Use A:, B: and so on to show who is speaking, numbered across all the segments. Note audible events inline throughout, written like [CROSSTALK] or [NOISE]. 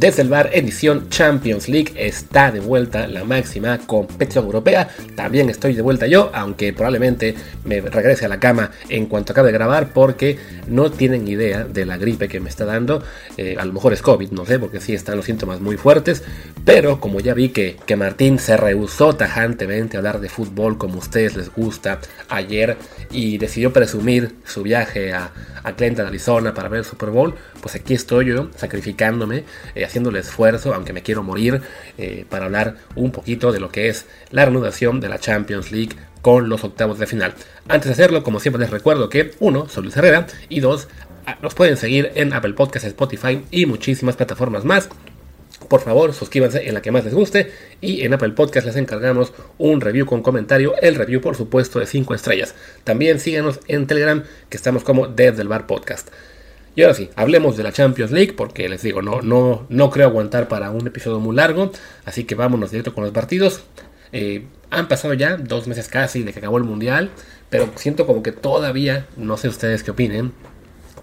A: Desde el bar edición Champions League está de vuelta la máxima competición europea. También estoy de vuelta yo, aunque probablemente me regrese a la cama en cuanto acabe de grabar porque no tienen idea de la gripe que me está dando. Eh, a lo mejor es COVID, no sé, porque sí están los síntomas muy fuertes. Pero como ya vi que, que Martín se rehusó tajantemente a hablar de fútbol como a ustedes les gusta ayer y decidió presumir su viaje a, a Clinton, Arizona para ver el Super Bowl, pues aquí estoy yo sacrificándome. Eh, haciendo el esfuerzo, aunque me quiero morir, eh, para hablar un poquito de lo que es la reanudación de la Champions League con los octavos de final. Antes de hacerlo, como siempre les recuerdo que, uno, soy Luis Herrera, y dos, ah, nos pueden seguir en Apple Podcasts, Spotify y muchísimas plataformas más. Por favor, suscríbanse en la que más les guste y en Apple Podcast les encargamos un review con comentario, el review por supuesto de 5 estrellas. También síganos en Telegram que estamos como Desde el Bar Podcast. Y ahora sí, hablemos de la Champions League, porque les digo, no, no, no creo aguantar para un episodio muy largo, así que vámonos directo con los partidos. Eh, han pasado ya dos meses casi de que acabó el Mundial, pero siento como que todavía, no sé ustedes qué opinen,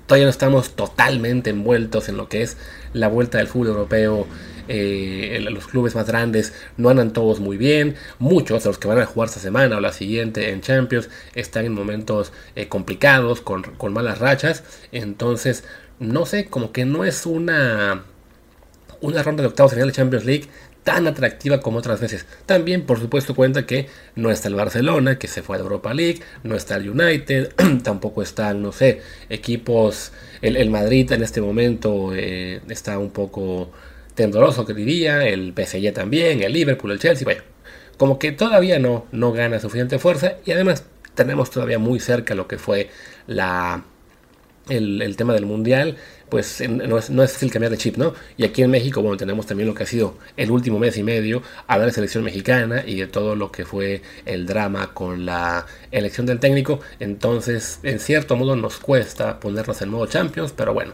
A: todavía no estamos totalmente envueltos en lo que es la vuelta del fútbol europeo eh, los clubes más grandes no andan todos muy bien. Muchos de los que van a jugar esta semana o la siguiente en Champions están en momentos eh, complicados, con, malas rachas. Entonces, no sé, como que no es una, una ronda de octavos final de Champions League tan atractiva como otras veces. También, por supuesto, cuenta que no está el Barcelona, que se fue a Europa League, no está el United, [CLEARS THROAT] tampoco están, no sé, equipos, el, Madrid en este momento eh, está un poco tendoroso que diría, el PSG también, el Liverpool, el Chelsea, bueno, como que todavía no, no gana suficiente fuerza y además tenemos todavía muy cerca lo que fue la, el, tema del Mundial, pues no es, no es fácil cambiar de chip, ¿no? Y aquí en México, bueno, tenemos también lo que ha sido el último mes y medio, a la selección mexicana y de todo lo que fue el drama con la elección del técnico, entonces en cierto modo nos cuesta ponernos en modo Champions, pero bueno,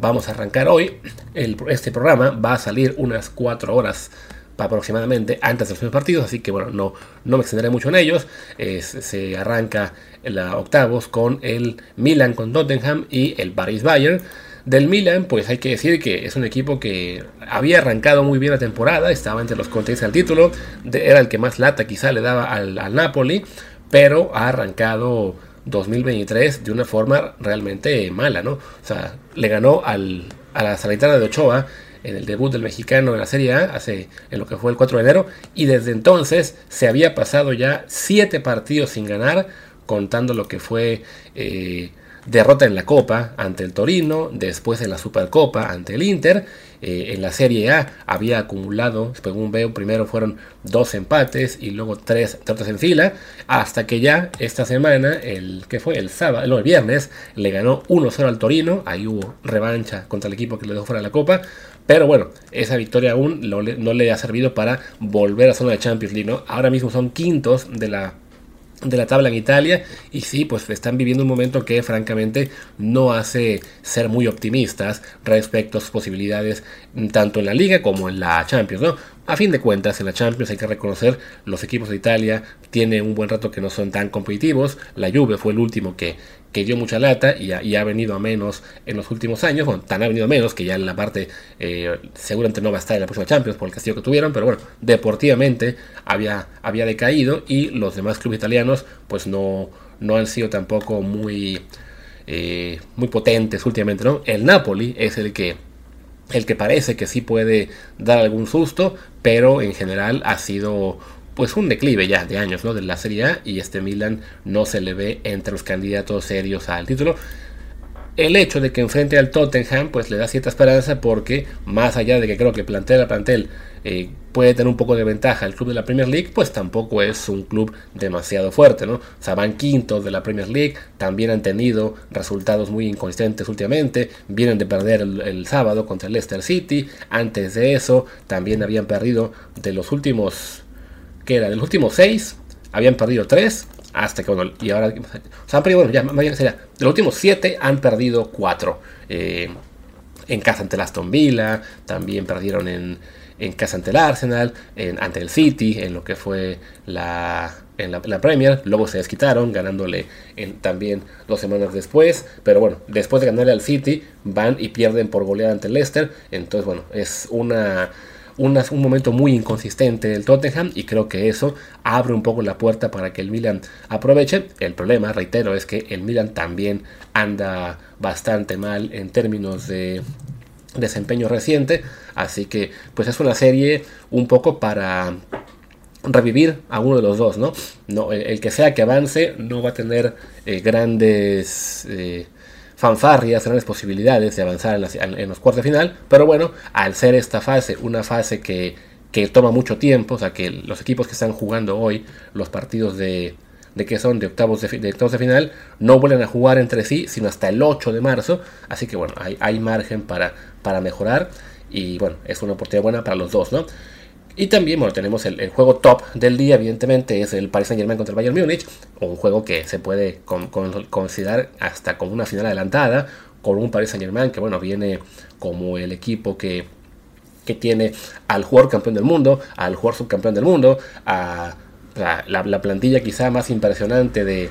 A: vamos a arrancar hoy. este programa va a salir unas 4 horas aproximadamente antes de los primeros partidos, así que bueno, no, no me extenderé mucho en ellos. se arranca la octavos con el Milan con Tottenham y el Paris Bayern. Del Milan, pues hay que decir que es un equipo que había arrancado muy bien la temporada, estaba entre los contendientes al título, era el que más lata quizá le daba al Napoli, pero ha arrancado 2023 de una forma realmente mala, ¿no? O sea, le ganó al, a la Salernitana de Ochoa en el debut del mexicano en la Serie A, hace, en lo que fue el 4 de enero, y desde entonces se había pasado ya 7 partidos sin ganar, contando lo que fue eh, derrota en la Copa ante el Torino, después en la Supercopa ante el Inter, eh, en la Serie A había acumulado, según veo, primero fueron dos empates y luego tres derrotas en fila, hasta que ya esta semana, el que fue el sábado, no, el viernes, le ganó 1-0 al Torino, ahí hubo revancha contra el equipo que le dejó fuera de la Copa, pero bueno, esa victoria aún no le, ha servido para volver a zona de Champions League, ¿no? Ahora mismo son quintos de la de la tabla en Italia y sí, pues están viviendo un momento que francamente no hace ser muy optimistas respecto a sus posibilidades tanto en la liga como en la Champions, ¿no? A fin de cuentas, en la Champions hay que reconocer, los equipos de Italia tienen un buen rato que no son tan competitivos, la Juve fue el último que, que dio mucha lata y ha, venido a menos en los últimos años, bueno, tan ha venido a menos que ya en la parte eh, seguramente no va a estar en la próxima Champions por el castillo que tuvieron, pero bueno, deportivamente había, había decaído y los demás clubes italianos pues no, no han sido tampoco muy, eh, muy potentes últimamente, ¿no? El Napoli es el que el que parece que sí puede dar algún susto, pero en general ha sido pues un declive ya de años ¿no? de la Serie A y este Milan no se le ve entre los candidatos serios al título. El hecho de que enfrente al Tottenham pues le da cierta esperanza porque más allá de que creo que plantel a plantel eh, puede tener un poco de ventaja el club de la Premier League, pues tampoco es un club demasiado fuerte, ¿no? O sea, van quintos de la Premier League, también han tenido resultados muy inconsistentes últimamente, vienen de perder el, el sábado contra el Leicester City, antes de eso también habían perdido de los últimos que era de los últimos seis, habían perdido tres, hasta que, bueno, y ahora, o sea, han perdido, bueno, ya, más bien sería, de los últimos siete han perdido cuatro. Eh, en casa ante el Aston Villa, también perdieron en, en casa ante el Arsenal, en, ante el City, en lo que fue la, en la, Premier. Luego se desquitaron, ganándole en, también dos semanas después. Pero bueno, después de ganarle al City, van y pierden por goleada ante el Leicester. Entonces, bueno, es una, un momento muy inconsistente del Tottenham y creo que eso abre un poco la puerta para que el Milan aproveche. El problema, reitero, es que el Milan también anda bastante mal en términos de desempeño reciente. Así que pues es una serie un poco para revivir a uno de los dos, ¿no? no el, que sea que avance no va a tener eh, grandes eh, fanfarrias, grandes posibilidades de avanzar en, los cuartos de final, pero bueno, al ser esta fase una fase que, que, toma mucho tiempo, o sea que los equipos que están jugando hoy los partidos de, de que son de octavos de, octavos de final, no vuelven a jugar entre sí, sino hasta el 8 de marzo, así que bueno, hay, hay margen para, para mejorar y bueno, es una oportunidad buena para los dos, ¿no? Y también, bueno, tenemos el, juego top del día, evidentemente, es el Paris Saint Germain contra el Bayern Múnich, un juego que se puede considerar hasta como una final adelantada, con un Paris Saint Germain que, bueno, viene como el equipo que, que tiene al jugador campeón del mundo, al jugador subcampeón del mundo, a la, plantilla quizá más impresionante de,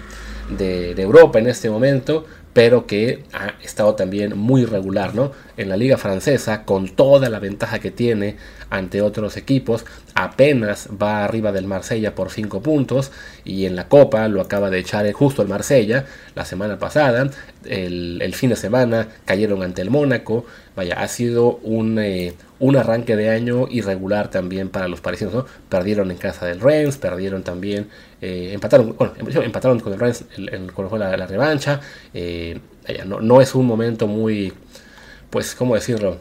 A: de, de Europa en este momento, pero que ha estado también muy regular, ¿no? En la liga francesa, con toda la ventaja que tiene ante otros equipos, apenas va arriba del Marsella por 5 puntos y en la Copa lo acaba de echar justo el Marsella la semana pasada, el, fin de semana cayeron ante el Mónaco, vaya, ha sido un, eh, un arranque de año irregular también para los parisinos, ¿no? Perdieron en casa del Rennes, perdieron también, eh, empataron, bueno, empataron con el Rennes en, la, la revancha, eh, no, no es un momento muy, pues, ¿cómo decirlo?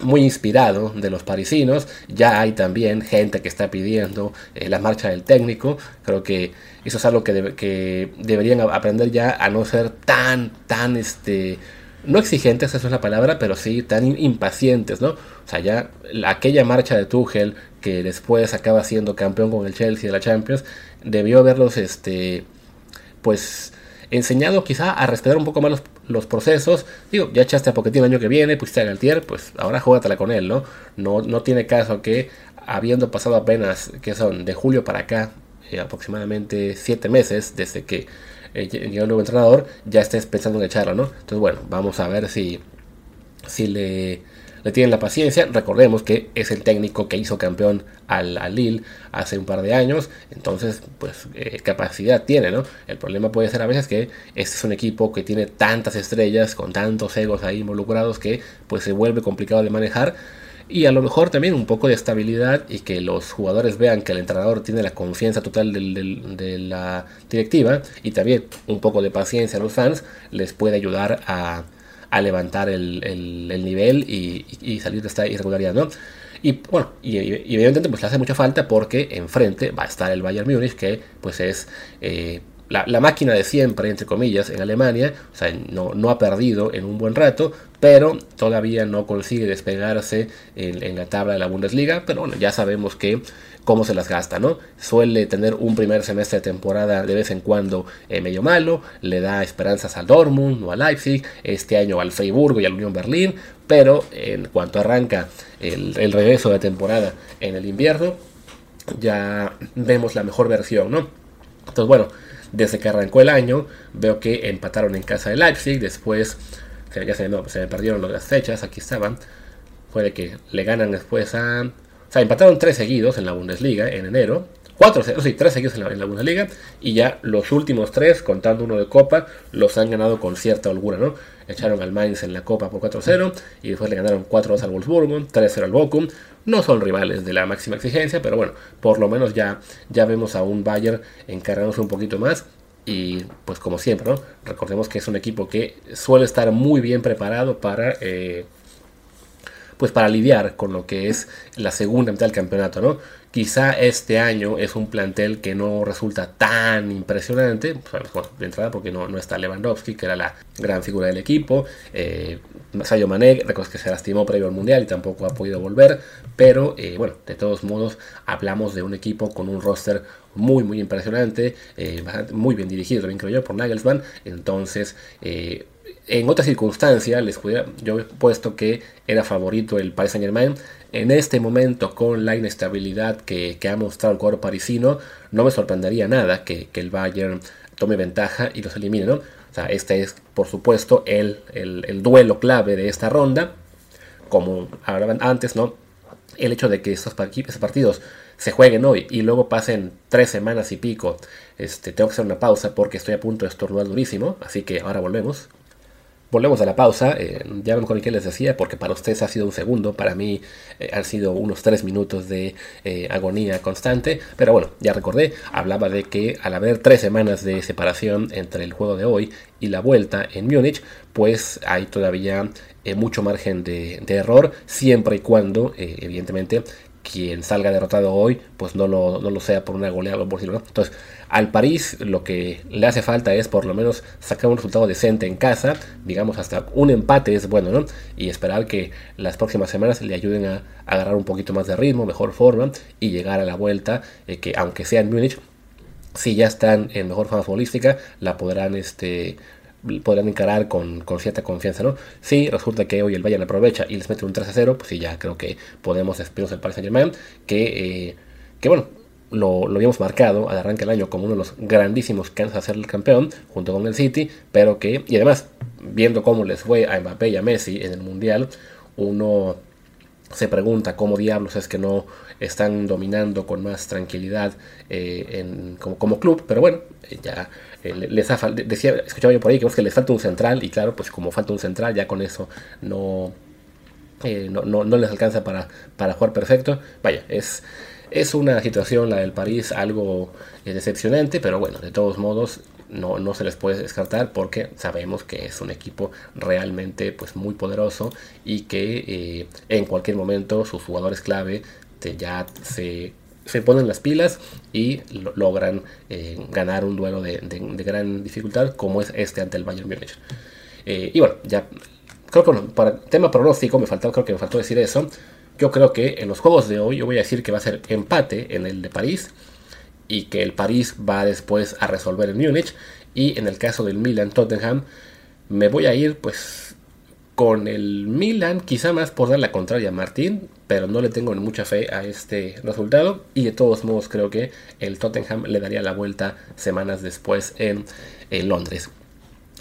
A: muy inspirado de los parisinos. Ya hay también gente que está pidiendo eh, la marcha del técnico. Creo que eso es algo que, que, deberían aprender ya a no ser tan, tan, este, no exigentes, esa es la palabra, pero sí tan impacientes, ¿no? O sea, ya aquella marcha de Tuchel que después acaba siendo campeón con el Chelsea de la Champions, debió haberlos, este, pues enseñado quizá a respetar un poco más los, procesos. Digo, ya echaste a Poquetín el año que viene, pusiste a Galtier, pues ahora juégatela con él, ¿no? ¿no? No tiene caso que, habiendo pasado apenas, que son de julio para acá, eh, aproximadamente 7 meses desde que eh, llegó el nuevo entrenador, ya estés pensando en echarlo, ¿no? Entonces, bueno, vamos a ver si, si le le tienen la paciencia. Recordemos que es el técnico que hizo campeón al, Lille hace un par de años, entonces pues eh, capacidad tiene, ¿no? El problema puede ser a veces que este es un equipo que tiene tantas estrellas, con tantos egos ahí involucrados que pues se vuelve complicado de manejar. Y a lo mejor también un poco de estabilidad y que los jugadores vean que el entrenador tiene la confianza total de la directiva y también un poco de paciencia a los fans les puede ayudar a, a levantar el, el, nivel y, salir de esta irregularidad, ¿no? Y bueno, y, evidentemente pues le hace mucha falta porque enfrente va a estar el Bayern Múnich, que pues es eh, la, máquina de siempre, entre comillas, en Alemania, o sea, no, no, ha perdido en un buen rato, pero todavía no consigue despegarse en, la tabla de la Bundesliga, pero bueno, ya sabemos que cómo se las gasta, ¿no? Suele tener un primer semestre de temporada de vez en cuando eh, medio malo, le da esperanzas al Dortmund o al Leipzig, este año al Freiburgo y al Unión Berlín, pero en cuanto arranca el, regreso de temporada en el invierno, ya vemos la mejor versión, ¿no? Entonces, bueno, desde que arrancó el año, veo que empataron en casa de Leipzig, después ya se, se me perdieron las fechas, aquí estaban, fue de que le ganan después a o sea, empataron tres seguidos en la Bundesliga en enero. Cuatro, sí, tres seguidos en la, Bundesliga. Y ya los últimos tres, contando uno de Copa, los han ganado con cierta holgura, ¿no? Echaron al Mainz en la Copa por 4-0. Y después le ganaron 4-2 al Wolfsburgo, 3-0 al Bochum. No son rivales de la máxima exigencia, pero bueno, por lo menos ya, ya vemos a un Bayern encargándose un poquito más. Y pues como siempre, ¿no? Recordemos que es un equipo que suele estar muy bien preparado para... Eh, pues para lidiar con lo que es la segunda mitad del campeonato, ¿no? Quizá este año es un plantel que no resulta tan impresionante, pues, de entrada porque no, no, está Lewandowski, que era la gran figura del equipo, eh, Sayo Mané, recuerdo que se lastimó previo al Mundial y tampoco ha podido volver, pero eh, bueno, de todos modos hablamos de un equipo con un roster muy muy impresionante, eh, muy bien dirigido también creo yo por Nagelsmann, entonces... Eh, en otra circunstancia les hubiera, yo he puesto que era favorito el Paris Saint Germain. En este momento, con la inestabilidad que, ha mostrado el cuadro parisino, no me sorprendería nada que, el Bayern tome ventaja y los elimine, ¿no? O sea, este es, por supuesto, el, el, duelo clave de esta ronda. Como hablaban antes, ¿no? El hecho de que estos partidos se jueguen hoy y luego pasen tres semanas y pico, este, tengo que hacer una pausa porque estoy a punto de estornudar durísimo, así que ahora volvemos. Volvemos a la pausa, eh, ya con que les decía, porque para ustedes ha sido un segundo, para mí eh, han sido unos tres minutos de eh, agonía constante, pero bueno, ya recordé, hablaba de que al haber tres semanas de separación entre el juego de hoy y la vuelta en Múnich, pues hay todavía mucho margen de, error, siempre y cuando, evidentemente, quien salga derrotado hoy, pues no lo, no lo sea por una goleada por decirlo, Entonces, al París lo que le hace falta es por lo menos sacar un resultado decente en casa, digamos hasta un empate es bueno, ¿no? Y esperar que las próximas semanas le ayuden a, agarrar un poquito más de ritmo, mejor forma y llegar a la vuelta, eh, que aunque sea en Múnich, si ya están en mejor forma futbolística, la podrán este podrán encarar con, cierta confianza, ¿no? Si resulta que hoy el Bayern aprovecha y les mete un 3 a 0, pues sí, ya creo que podemos despedirnos del Paris Saint Germain, que, eh, que bueno, lo, lo, habíamos marcado al arranque del año como uno de los grandísimos que a ser el campeón junto con el City, pero que, y además, viendo cómo les fue a Mbappé y a Messi en el Mundial, uno se pregunta cómo diablos es que no están dominando con más tranquilidad eh, como, club, pero bueno, eh, ya eh, les ha decía, escuchaba yo por ahí que, que les falta un central y claro, pues como falta un central ya con eso no, no, no, les alcanza para, para jugar perfecto, vaya, es es una situación, la del París, algo decepcionante, pero bueno, de todos modos no, no se les puede descartar porque sabemos que es un equipo realmente pues, muy poderoso y que en cualquier momento sus jugadores clave ya se, ponen las pilas y logran eh, ganar un duelo de, gran dificultad como es este ante el Bayern Múnich. y bueno, ya creo que para el tema pronóstico me faltó, creo que me faltó decir eso. Yo creo que en los juegos de hoy yo voy a decir que va a ser empate en el de París y que el París va después a resolver en Múnich y en el caso del Milan Tottenham me voy a ir pues con el Milan quizá más por dar la contraria a Martín pero no le tengo mucha fe a este resultado y de todos modos creo que el Tottenham le daría la vuelta semanas después en, Londres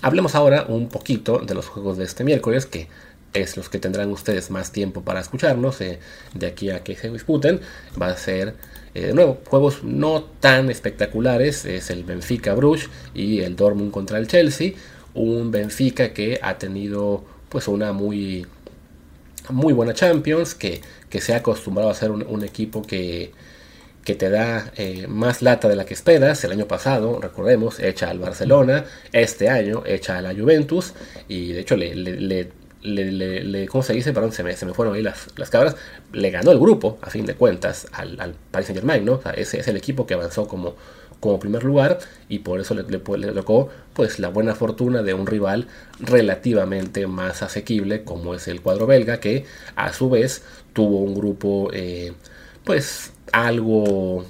A: hablemos ahora un poquito de los juegos de este miércoles que es los que tendrán ustedes más tiempo para escucharnos eh, de aquí a que se disputen. Va a ser, eh, de nuevo, juegos no tan espectaculares. Es el Benfica Bruges y el Dortmund contra el Chelsea. Un Benfica que ha tenido pues una muy, muy buena Champions, que, que se ha acostumbrado a ser un, equipo que, que te da eh, más lata de la que esperas. El año pasado, recordemos, echa al Barcelona, este año echa a la Juventus y de hecho le, ¿cómo se dice? Perdón, se me, se me fueron ahí las, las, cabras, le ganó el grupo, a fin de cuentas, al, al Paris Saint Germain, ¿no? ese es el equipo que avanzó como, como primer lugar y por eso le, le, tocó pues la buena fortuna de un rival relativamente más asequible como es el cuadro belga que a su vez tuvo un grupo eh, pues algo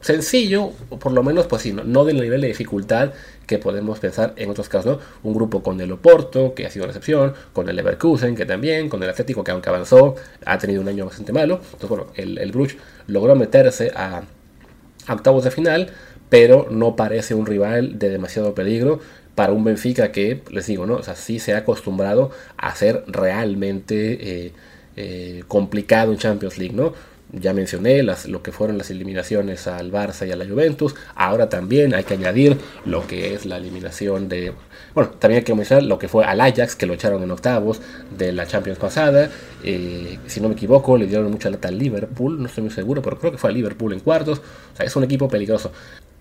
A: sencillo, o por lo menos, pues sí, no, del nivel de dificultad que podemos pensar en otros casos, Un grupo con el Oporto, que ha sido una excepción, con el Leverkusen, que también, con el Atlético, que aunque avanzó, ha tenido un año bastante malo. Entonces, bueno, el, el Bruges logró meterse a, octavos de final, pero no parece un rival de demasiado peligro para un Benfica que, les digo, ¿no? O sea, sí se ha acostumbrado a ser realmente eh, eh, complicado en Champions League, ¿no? Ya mencioné las, lo que fueron las eliminaciones al Barça y a la Juventus. Ahora también hay que añadir lo que es la eliminación de. Bueno, también hay que mencionar lo que fue al Ajax, que lo echaron en octavos de la Champions pasada. Eh, si no me equivoco, le dieron mucha lata al Liverpool, no estoy muy seguro, pero creo que fue al Liverpool en cuartos. O sea, es un equipo peligroso.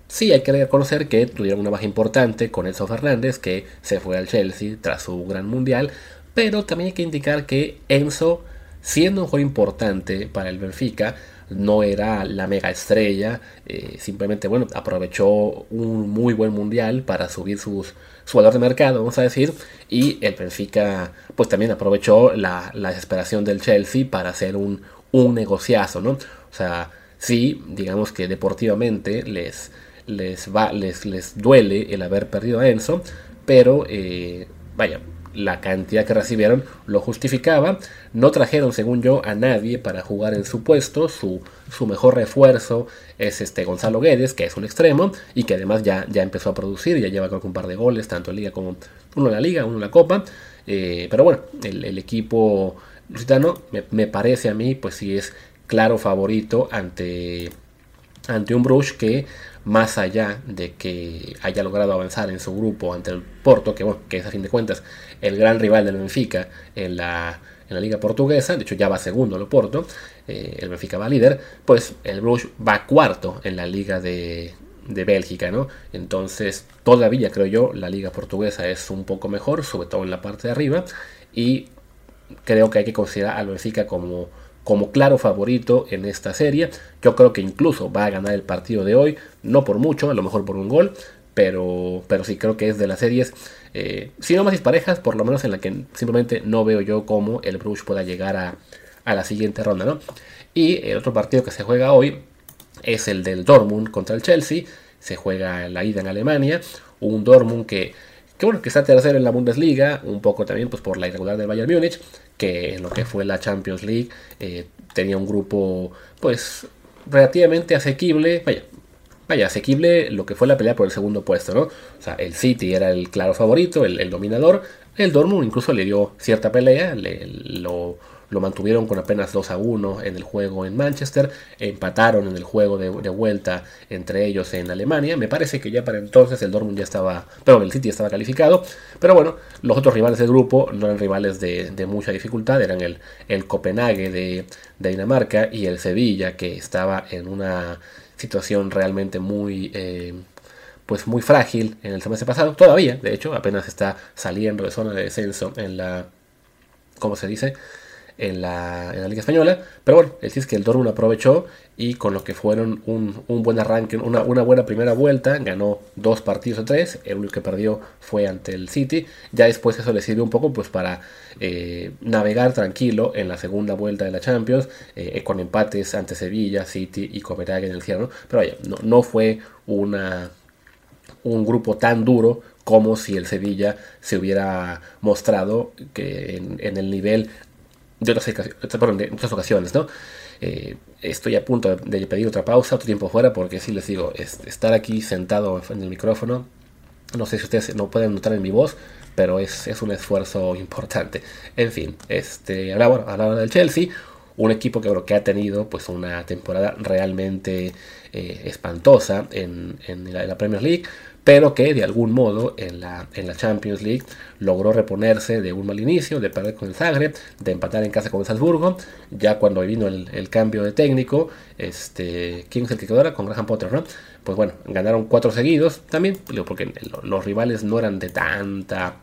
A: Sí, hay que reconocer que tuvieron una baja importante con Enzo Fernández, que se fue al Chelsea tras su gran mundial. Pero también hay que indicar que Enzo siendo un juego importante para el Benfica, no era la mega estrella, eh, simplemente bueno, aprovechó un muy buen mundial para subir sus, su valor de mercado, vamos a decir, y el Benfica pues también aprovechó la, desesperación del Chelsea para hacer un, un negociazo, ¿no? O sea, sí, digamos que deportivamente les, les, va, les, les duele el haber perdido a Enzo, pero eh, vaya, la cantidad que recibieron lo justificaba. No trajeron, según yo, a nadie para jugar en su puesto. Su, su mejor refuerzo es este Gonzalo Guedes, que es un extremo y que además ya, ya empezó a producir, ya lleva con un par de goles, tanto en Liga como uno en la Liga, uno en la Copa. Eh, pero bueno, el, equipo lusitano me, me, parece a mí, pues sí es claro favorito ante, ante un Bruges que más allá de que haya logrado avanzar en su grupo ante el Porto, que, bueno, que es a fin de cuentas el gran rival del Benfica en la, en la liga portuguesa, de hecho ya va segundo el Porto, eh, el Benfica va líder, pues el Bruges va cuarto en la liga de, de Bélgica, ¿no? Entonces todavía creo yo la liga portuguesa es un poco mejor, sobre todo en la parte de arriba, y creo que hay que considerar al Benfica como como claro favorito en esta serie. Yo creo que incluso va a ganar el partido de hoy, no por mucho, a lo mejor por un gol, pero, pero sí creo que es de las series, eh, si no más disparejas, por lo menos en la que simplemente no veo yo cómo el Bruges pueda llegar a, la siguiente ronda. ¿no? Y el otro partido que se juega hoy es el del Dortmund contra el Chelsea. Se juega la ida en Alemania. Un Dortmund que, que, bueno, que está tercero en la Bundesliga, un poco también pues, por la irregular del Bayern Múnich que en lo que fue la Champions League eh, tenía un grupo pues relativamente asequible, vaya, vaya, asequible lo que fue la pelea por el segundo puesto, ¿no? O sea, el City era el claro favorito, el, el dominador, el Dortmund incluso le dio cierta pelea, le, lo, lo mantuvieron con apenas 2 a 1 en el juego en Manchester, empataron en el juego de, vuelta entre ellos en Alemania. Me parece que ya para entonces el Dortmund ya estaba, perdón, el City estaba calificado, pero bueno, los otros rivales del grupo no eran rivales de, mucha dificultad, eran el, el Copenhague de, Dinamarca y el Sevilla que estaba en una situación realmente muy... Eh, pues muy frágil en el semestre pasado, todavía, de hecho, apenas está saliendo de zona de descenso en la, ¿cómo se dice? En la, Liga Española. Pero bueno, el que el Dortmund aprovechó y con lo que fueron un, buen arranque, una, buena primera vuelta, ganó dos partidos o tres. El único que perdió fue ante el City. Ya después eso le sirvió un poco pues para eh, navegar tranquilo en la segunda vuelta de la Champions, eh, con empates ante Sevilla, City y Copenhague en el cierre. Pero vaya, no, no fue una, un grupo tan duro como si el Sevilla se hubiera mostrado que en el nivel de otras, ocasiones, ¿no? Eh, estoy a punto de pedir otra pausa, otro tiempo fuera, porque si les digo, estar aquí sentado en el micrófono, no sé si ustedes no pueden notar en mi voz, pero es, un esfuerzo importante. En fin, este, hablaba, del Chelsea, un equipo que creo que ha tenido pues una temporada realmente eh, espantosa en, la, Premier League pero que de algún modo en la, en la Champions League logró reponerse de un mal inicio, de perder con el Zagreb, de empatar en casa con el Salzburgo, ya cuando vino el, cambio de técnico, este, ¿quién es el que quedó ahora? Con Graham Potter, ¿no? Pues bueno, ganaron cuatro seguidos también, porque los rivales no eran de tanta,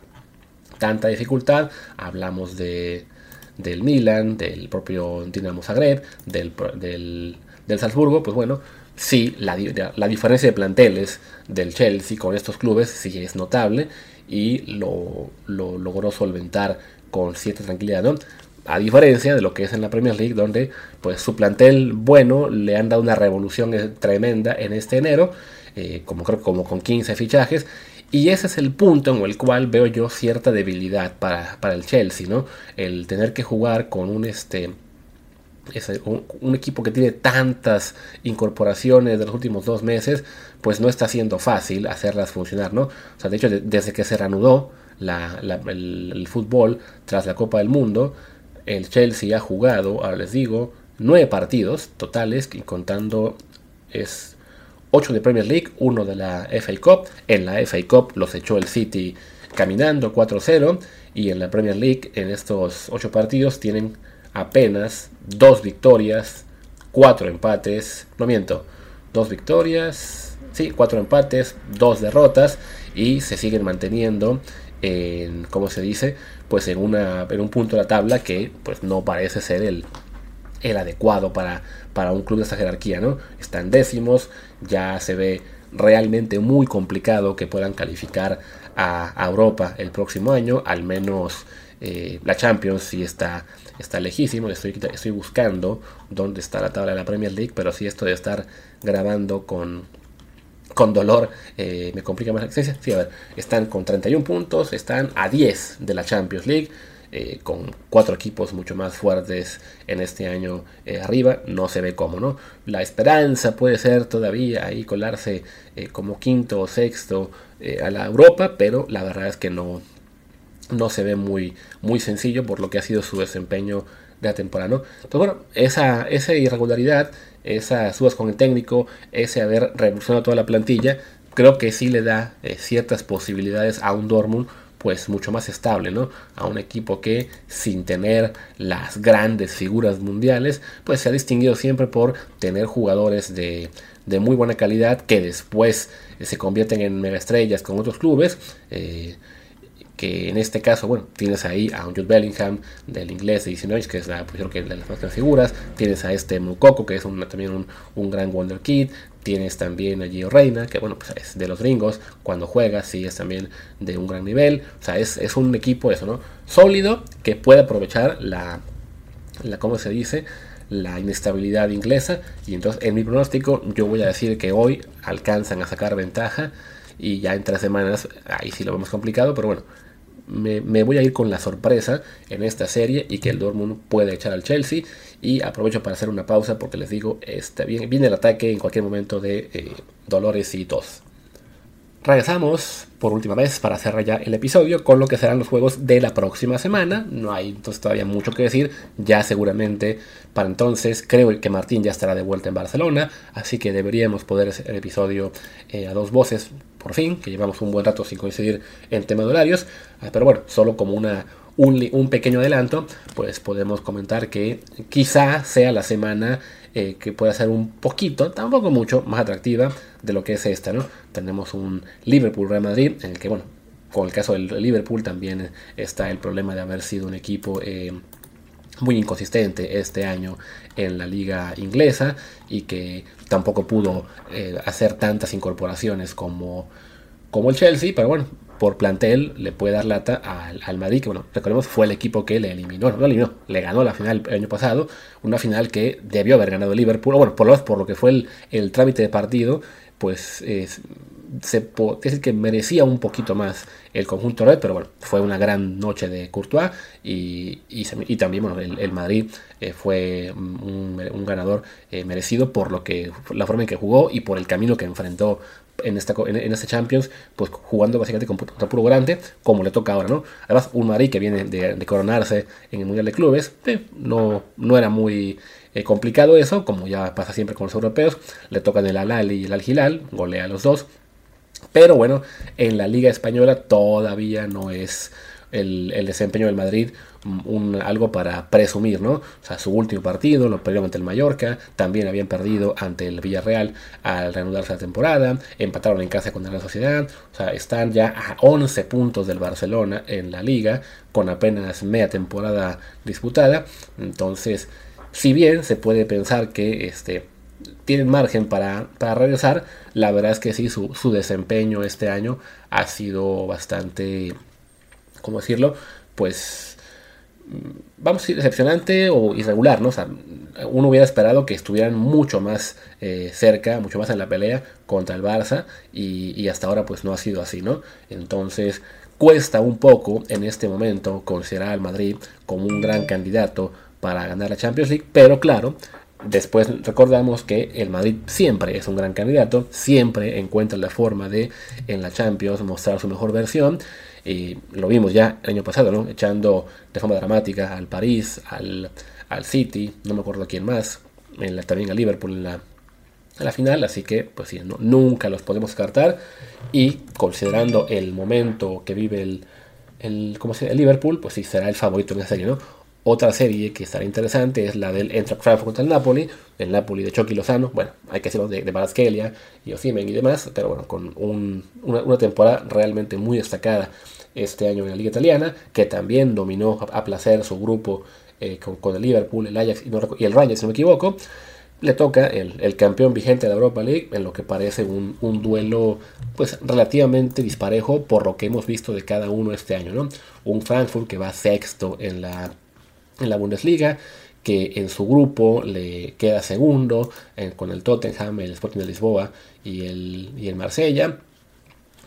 A: tanta dificultad, hablamos de, del Milan, del propio Dinamo Zagreb, del, del, del Salzburgo, pues bueno, sí, la, diferencia de planteles del Chelsea con estos clubes sí es notable y lo, logró solventar con cierta tranquilidad, ¿no? A diferencia de lo que es en la Premier League, donde pues su plantel bueno le han dado una revolución eh, tremenda en este enero, eh, como creo como con 15 fichajes, y ese es el punto en el cual veo yo cierta debilidad para, para el Chelsea, ¿no? El tener que jugar con un este es un, equipo que tiene tantas incorporaciones de los últimos dos meses, pues no está siendo fácil hacerlas funcionar, ¿no? O sea, de hecho, desde que se reanudó el, fútbol tras la Copa del Mundo, el Chelsea ha jugado, ahora les digo, nueve partidos totales, contando es ocho de Premier League, uno de la FA Cup. En la FA Cup los echó el City caminando 4-0 y en la Premier League en estos ocho partidos tienen apenas dos victorias, cuatro empates, no miento, dos victorias, sí, cuatro empates, dos derrotas y se siguen manteniendo en, ¿cómo se dice? Pues en, una, en un punto de la tabla que pues no parece ser el, el adecuado para, para un club de esta jerarquía, ¿no? Están décimos, ya se ve realmente muy complicado que puedan calificar a, Europa el próximo año, al menos eh, la Champions sí está está lejísimo, estoy, estoy buscando dónde está la tabla de la Premier League, pero sí esto de estar grabando con, con dolor eh, me complica más la existencia. Sí, a ver, están con 31 puntos, están a 10 de la Champions League. Eh, con cuatro equipos mucho más fuertes en este año eh, arriba, no se ve cómo, ¿no? La esperanza puede ser todavía ahí colarse como quinto o sexto a la Europa, pero la verdad es que no, no se ve muy, muy sencillo por lo que ha sido su desempeño de la temporada, ¿no? Entonces, bueno, esa, esa irregularidad esas subas con el técnico, ese haber revolucionado toda la plantilla, creo que sí le da eh, ciertas posibilidades a un Dortmund pues mucho más estable, ¿no? A un equipo que sin tener las grandes figuras mundiales, pues se ha distinguido siempre por tener jugadores de, de muy buena calidad que después eh, se convierten en mega estrellas con otros clubes. Eh, que en este caso, bueno, tienes ahí a un Jude Bellingham del inglés de Illinois, que es la posición que de las más figuras, tienes a este Mukoko, que es también un, un, gran Wonder Kid, tienes también a Gio Reina, que bueno, pues es de los gringos, cuando juega sí es también de un gran nivel, o sea, es, es un equipo eso, ¿no? Sólido, que puede aprovechar la, la ¿cómo se dice? la inestabilidad inglesa. Y entonces en mi pronóstico yo voy a decir que hoy alcanzan a sacar ventaja y ya en tres semanas ahí sí lo vemos complicado pero bueno me, voy a ir con la sorpresa en esta serie y que el Dortmund puede echar al Chelsea. Y aprovecho para hacer una pausa porque les digo, está bien, viene el ataque en cualquier momento de eh, dolores y tos. Regresamos por última vez para cerrar ya el episodio con lo que serán los juegos de la próxima semana. No hay entonces todavía mucho que decir. Ya seguramente para entonces creo que Martín ya estará de vuelta en Barcelona. Así que deberíamos poder hacer el episodio eh, a dos voces por fin. Que llevamos un buen rato sin coincidir en tema de horarios. Ah, pero bueno, solo como una, un, pequeño adelanto, pues podemos comentar que quizá sea la semana eh, que pueda ser un poquito, tampoco mucho, más atractiva de lo que es esta, ¿no? Tenemos un Liverpool-Real Madrid, en el que, bueno, con el caso del Liverpool también está el problema de haber sido un equipo eh, muy inconsistente este año en la liga inglesa y que tampoco pudo eh, hacer tantas incorporaciones como, como el Chelsea, pero bueno, por plantel le puede dar lata al, al, Madrid, que bueno, recordemos fue el equipo que le eliminó, no eliminó, le ganó la final el año pasado, una final que debió haber ganado Liverpool, bueno, por lo, por lo que fue el, el trámite de partido, pues se decir que merecía un poquito más el conjunto red, pero bueno, fue una gran noche de Courtois y, y, también bueno, el, Madrid eh, fue un, ganador eh, merecido por lo que la forma en que jugó y por el camino que enfrentó en, esta, en, este Champions, pues jugando básicamente contra puro grande, como le toca ahora, ¿no? Además, un Madrid que viene de, coronarse en el Mundial de Clubes, eh, no, no era muy complicado eso, como ya pasa siempre con los europeos, le tocan el Al y el Al Hilal, golea a los dos, pero bueno, en la Liga Española todavía no es el, desempeño del Madrid un, algo para presumir, ¿no? O sea, su último partido lo perdieron ante el Mallorca, también habían perdido ante el Villarreal al reanudarse la temporada, empataron en casa contra la Sociedad, o sea, están ya a 11 puntos del Barcelona en la liga, con apenas media temporada disputada, entonces, si bien se puede pensar que este tienen margen para, para, regresar. La verdad es que sí, su, su, desempeño este año ha sido bastante ¿cómo decirlo? Pues mm, vamos a decir decepcionante o irregular, ¿no? O sea, uno hubiera esperado que estuvieran mucho más eh, cerca, mucho más en la pelea contra el Barça y, hasta ahora pues no ha sido así, ¿no? Entonces cuesta un poco en este momento considerar al Madrid como un gran candidato para ganar la Champions League, pero claro, después recordamos que el Madrid siempre es un gran candidato, siempre encuentra la forma de en la Champions mostrar su mejor versión. Y lo vimos ya el año pasado, ¿no? Echando de forma dramática al París, al, al City, no me acuerdo quién más, en la, también al Liverpool en la, la final, así que pues sí, nunca los podemos descartar. Y considerando el momento que vive el, el, ¿cómo se el Liverpool, pues sí será el favorito en esa serie, ¿no? Otra serie que estará interesante es la del Eintracht Frankfurt contra el Napoli, el Napoli de Chucky Lozano, bueno, hay que decirlo de, de y Osimen y demás, pero bueno, con una, temporada realmente muy destacada este año en la Liga Italiana, que también dominó a, placer su grupo eh, con, el Liverpool, el Ajax y, el Rangers, si no me equivoco. Le toca el, campeón vigente de la Europa League, en lo que parece un, un, duelo pues relativamente disparejo por lo que hemos visto de cada uno este año, ¿no? Un Frankfurt que va sexto en la en la Bundesliga, que en su grupo le queda segundo eh, con el Tottenham, el Sporting de Lisboa y el, y el Marsella.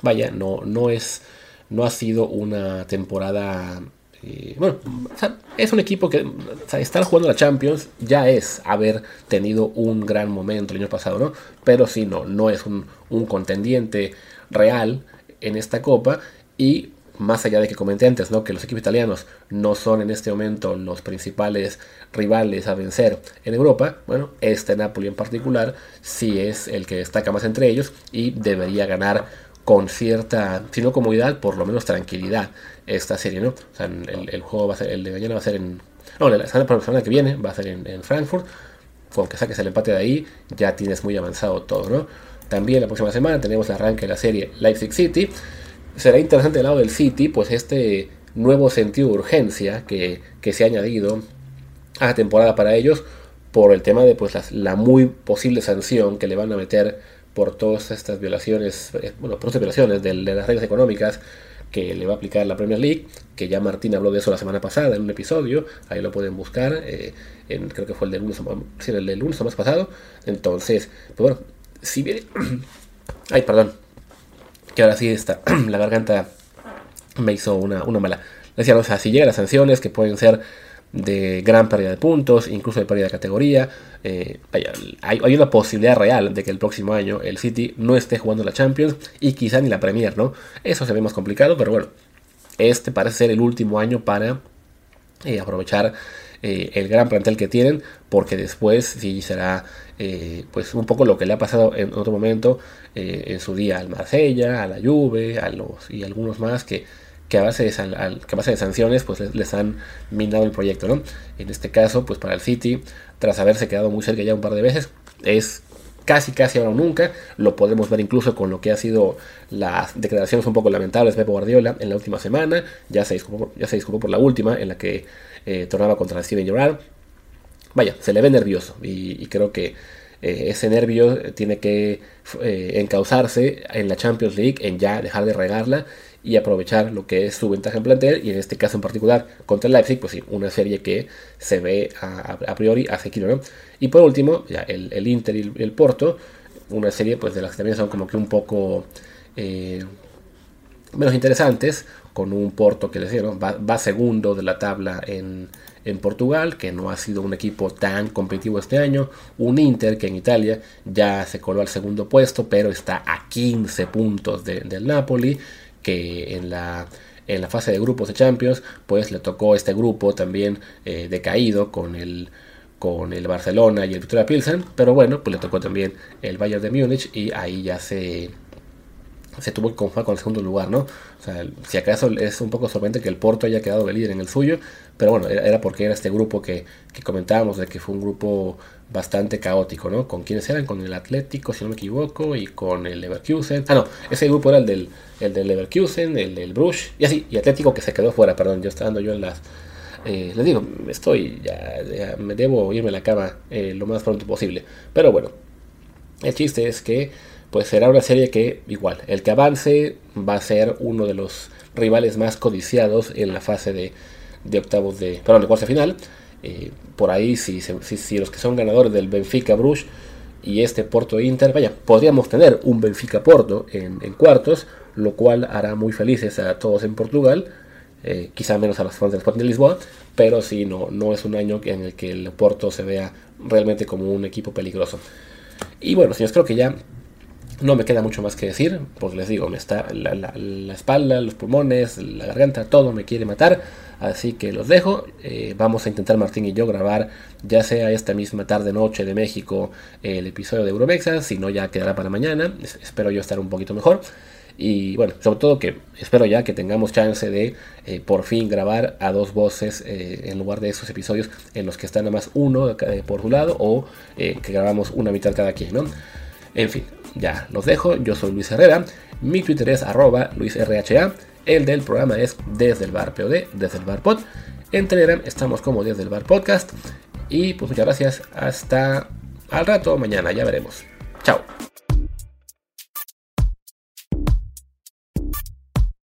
A: Vaya, no, no, es, no ha sido una temporada eh, bueno, es un equipo que estar jugando la Champions ya es haber tenido un gran momento el año pasado, ¿no? Pero sí, no, no es un, un contendiente real en esta copa y más allá de que comenté antes, ¿no? que los equipos italianos no son en este momento los principales rivales a vencer en Europa, bueno, este Napoli en particular sí es el que destaca más entre ellos y debería ganar con cierta, si no comodidad, por lo menos tranquilidad esta serie, ¿no? El, juego va a ser, el de mañana va a ser en, no, la semana, que viene va a ser en, en Frankfurt, con que saques el empate de ahí, ya tienes muy avanzado todo, ¿no? También la próxima semana tenemos el arranque de la serie Leipzig City, será interesante del lado del City, pues este nuevo sentido de urgencia que, se ha añadido a la temporada para ellos por el tema de pues la muy posible sanción que le van a meter por todas estas violaciones, eh, bueno, por estas violaciones de, las reglas económicas que le va a aplicar la Premier League, que ya Martín habló de eso la semana pasada en un episodio, ahí lo pueden buscar, eh, en, creo que fue el del lunes, el del lunes o más pasado, entonces, pues bueno, si viene, [CLEARS THROAT] ay, perdón, que ahora sí está, [CLEARS THROAT] la garganta me hizo una, una mala. Decía, o sea, si llegan las sanciones que pueden ser de gran pérdida de puntos, incluso de pérdida de categoría, eh, hay, una posibilidad real de que el próximo año el City no esté jugando la Champions y quizá ni la Premier, ¿no? Eso se ve más complicado, pero bueno, este parece ser el último año para eh, aprovechar eh, el gran plantel que tienen, porque después sí será pues un poco lo que le ha pasado en otro momento en su día al Marsella, a la Juve, a los y algunos más que que a base de, que base de sanciones pues les, han minado el proyecto, ¿no? En este caso, pues para el City, tras haberse quedado muy cerca ya un par de veces, es casi casi ahora o nunca. Lo podemos ver incluso con lo que ha sido las declaraciones un poco lamentables de Pep Guardiola en la última semana. Ya se disculpó, ya se disculpó por la última, en la que eh, tornaba contra Steven Gerrard. Vaya, se le ve nervioso y, creo que eh, ese nervio tiene que eh, encauzarse en la Champions League, en ya dejar de regarla y aprovechar lo que es su ventaja en plantel y en este caso en particular contra el Leipzig, pues sí, una serie que se ve a, priori asequible, ¿no? Y por último, el, Inter y el, Porto, una serie pues de las que también son como que un poco eh, menos interesantes, con un Porto que les digo, va, segundo de la tabla en, en, Portugal, que no ha sido un equipo tan competitivo este año, un Inter que en Italia ya se coló al segundo puesto, pero está a 15 puntos del Napoli, que en la, en la fase de grupos de Champions, pues le tocó este grupo también eh, decaído con el, con el Barcelona y el Victoria Pilsen, pero bueno, pues le tocó también el Bayern de Múnich y ahí ya se, se tuvo que conformar con el segundo lugar, ¿no? O sea, si acaso es un poco sorprendente que el Porto haya quedado de líder en el suyo, pero bueno, era, porque era este grupo que, que, comentábamos de que fue un grupo bastante caótico, ¿no? Con quienes eran, con el Atlético, si no me equivoco, y con el Leverkusen. Ah, no, ese grupo era el del, el del Leverkusen, el del Bruges, y así, y Atlético que se quedó fuera, perdón, yo estaba yo en las... Eh, les digo, estoy, ya, me debo irme a la cama eh, lo más pronto posible. Pero bueno, el chiste es que pues será una serie que igual, el que avance va a ser uno de los rivales más codiciados en la fase de, octavos de, perdón, de cuarta final. Eh, por ahí, si, si, los que son ganadores del Benfica Bruges y este Porto Inter, vaya, podríamos tener un Benfica Porto en, cuartos, lo cual hará muy felices a todos en Portugal. Eh, quizá menos a los fans del Sporting de Lisboa, pero sí, no, no es un año en el que el Porto se vea realmente como un equipo peligroso. Y bueno, señores, creo que ya no me queda mucho más que decir, porque les digo, me está la, espalda, los pulmones, la garganta, todo me quiere matar. Así que los dejo. Eh, vamos a intentar Martín y yo grabar, ya sea esta misma tarde noche de México, el episodio de Euromexa. Si no, ya quedará para mañana. espero yo estar un poquito mejor. Y bueno, sobre todo que espero ya que tengamos chance de eh, por fin grabar a dos voces eh, en lugar de esos episodios en los que está nada más uno por su lado o que grabamos una mitad cada quien, ¿no? En fin, ya los dejo. Yo soy Luis Herrera. Mi Twitter es arroba luisrha. El del programa es desde el bar POD, desde el bar pod. En Telegram estamos como desde el bar podcast. Y pues muchas gracias. Hasta al rato. Mañana ya veremos. Chao.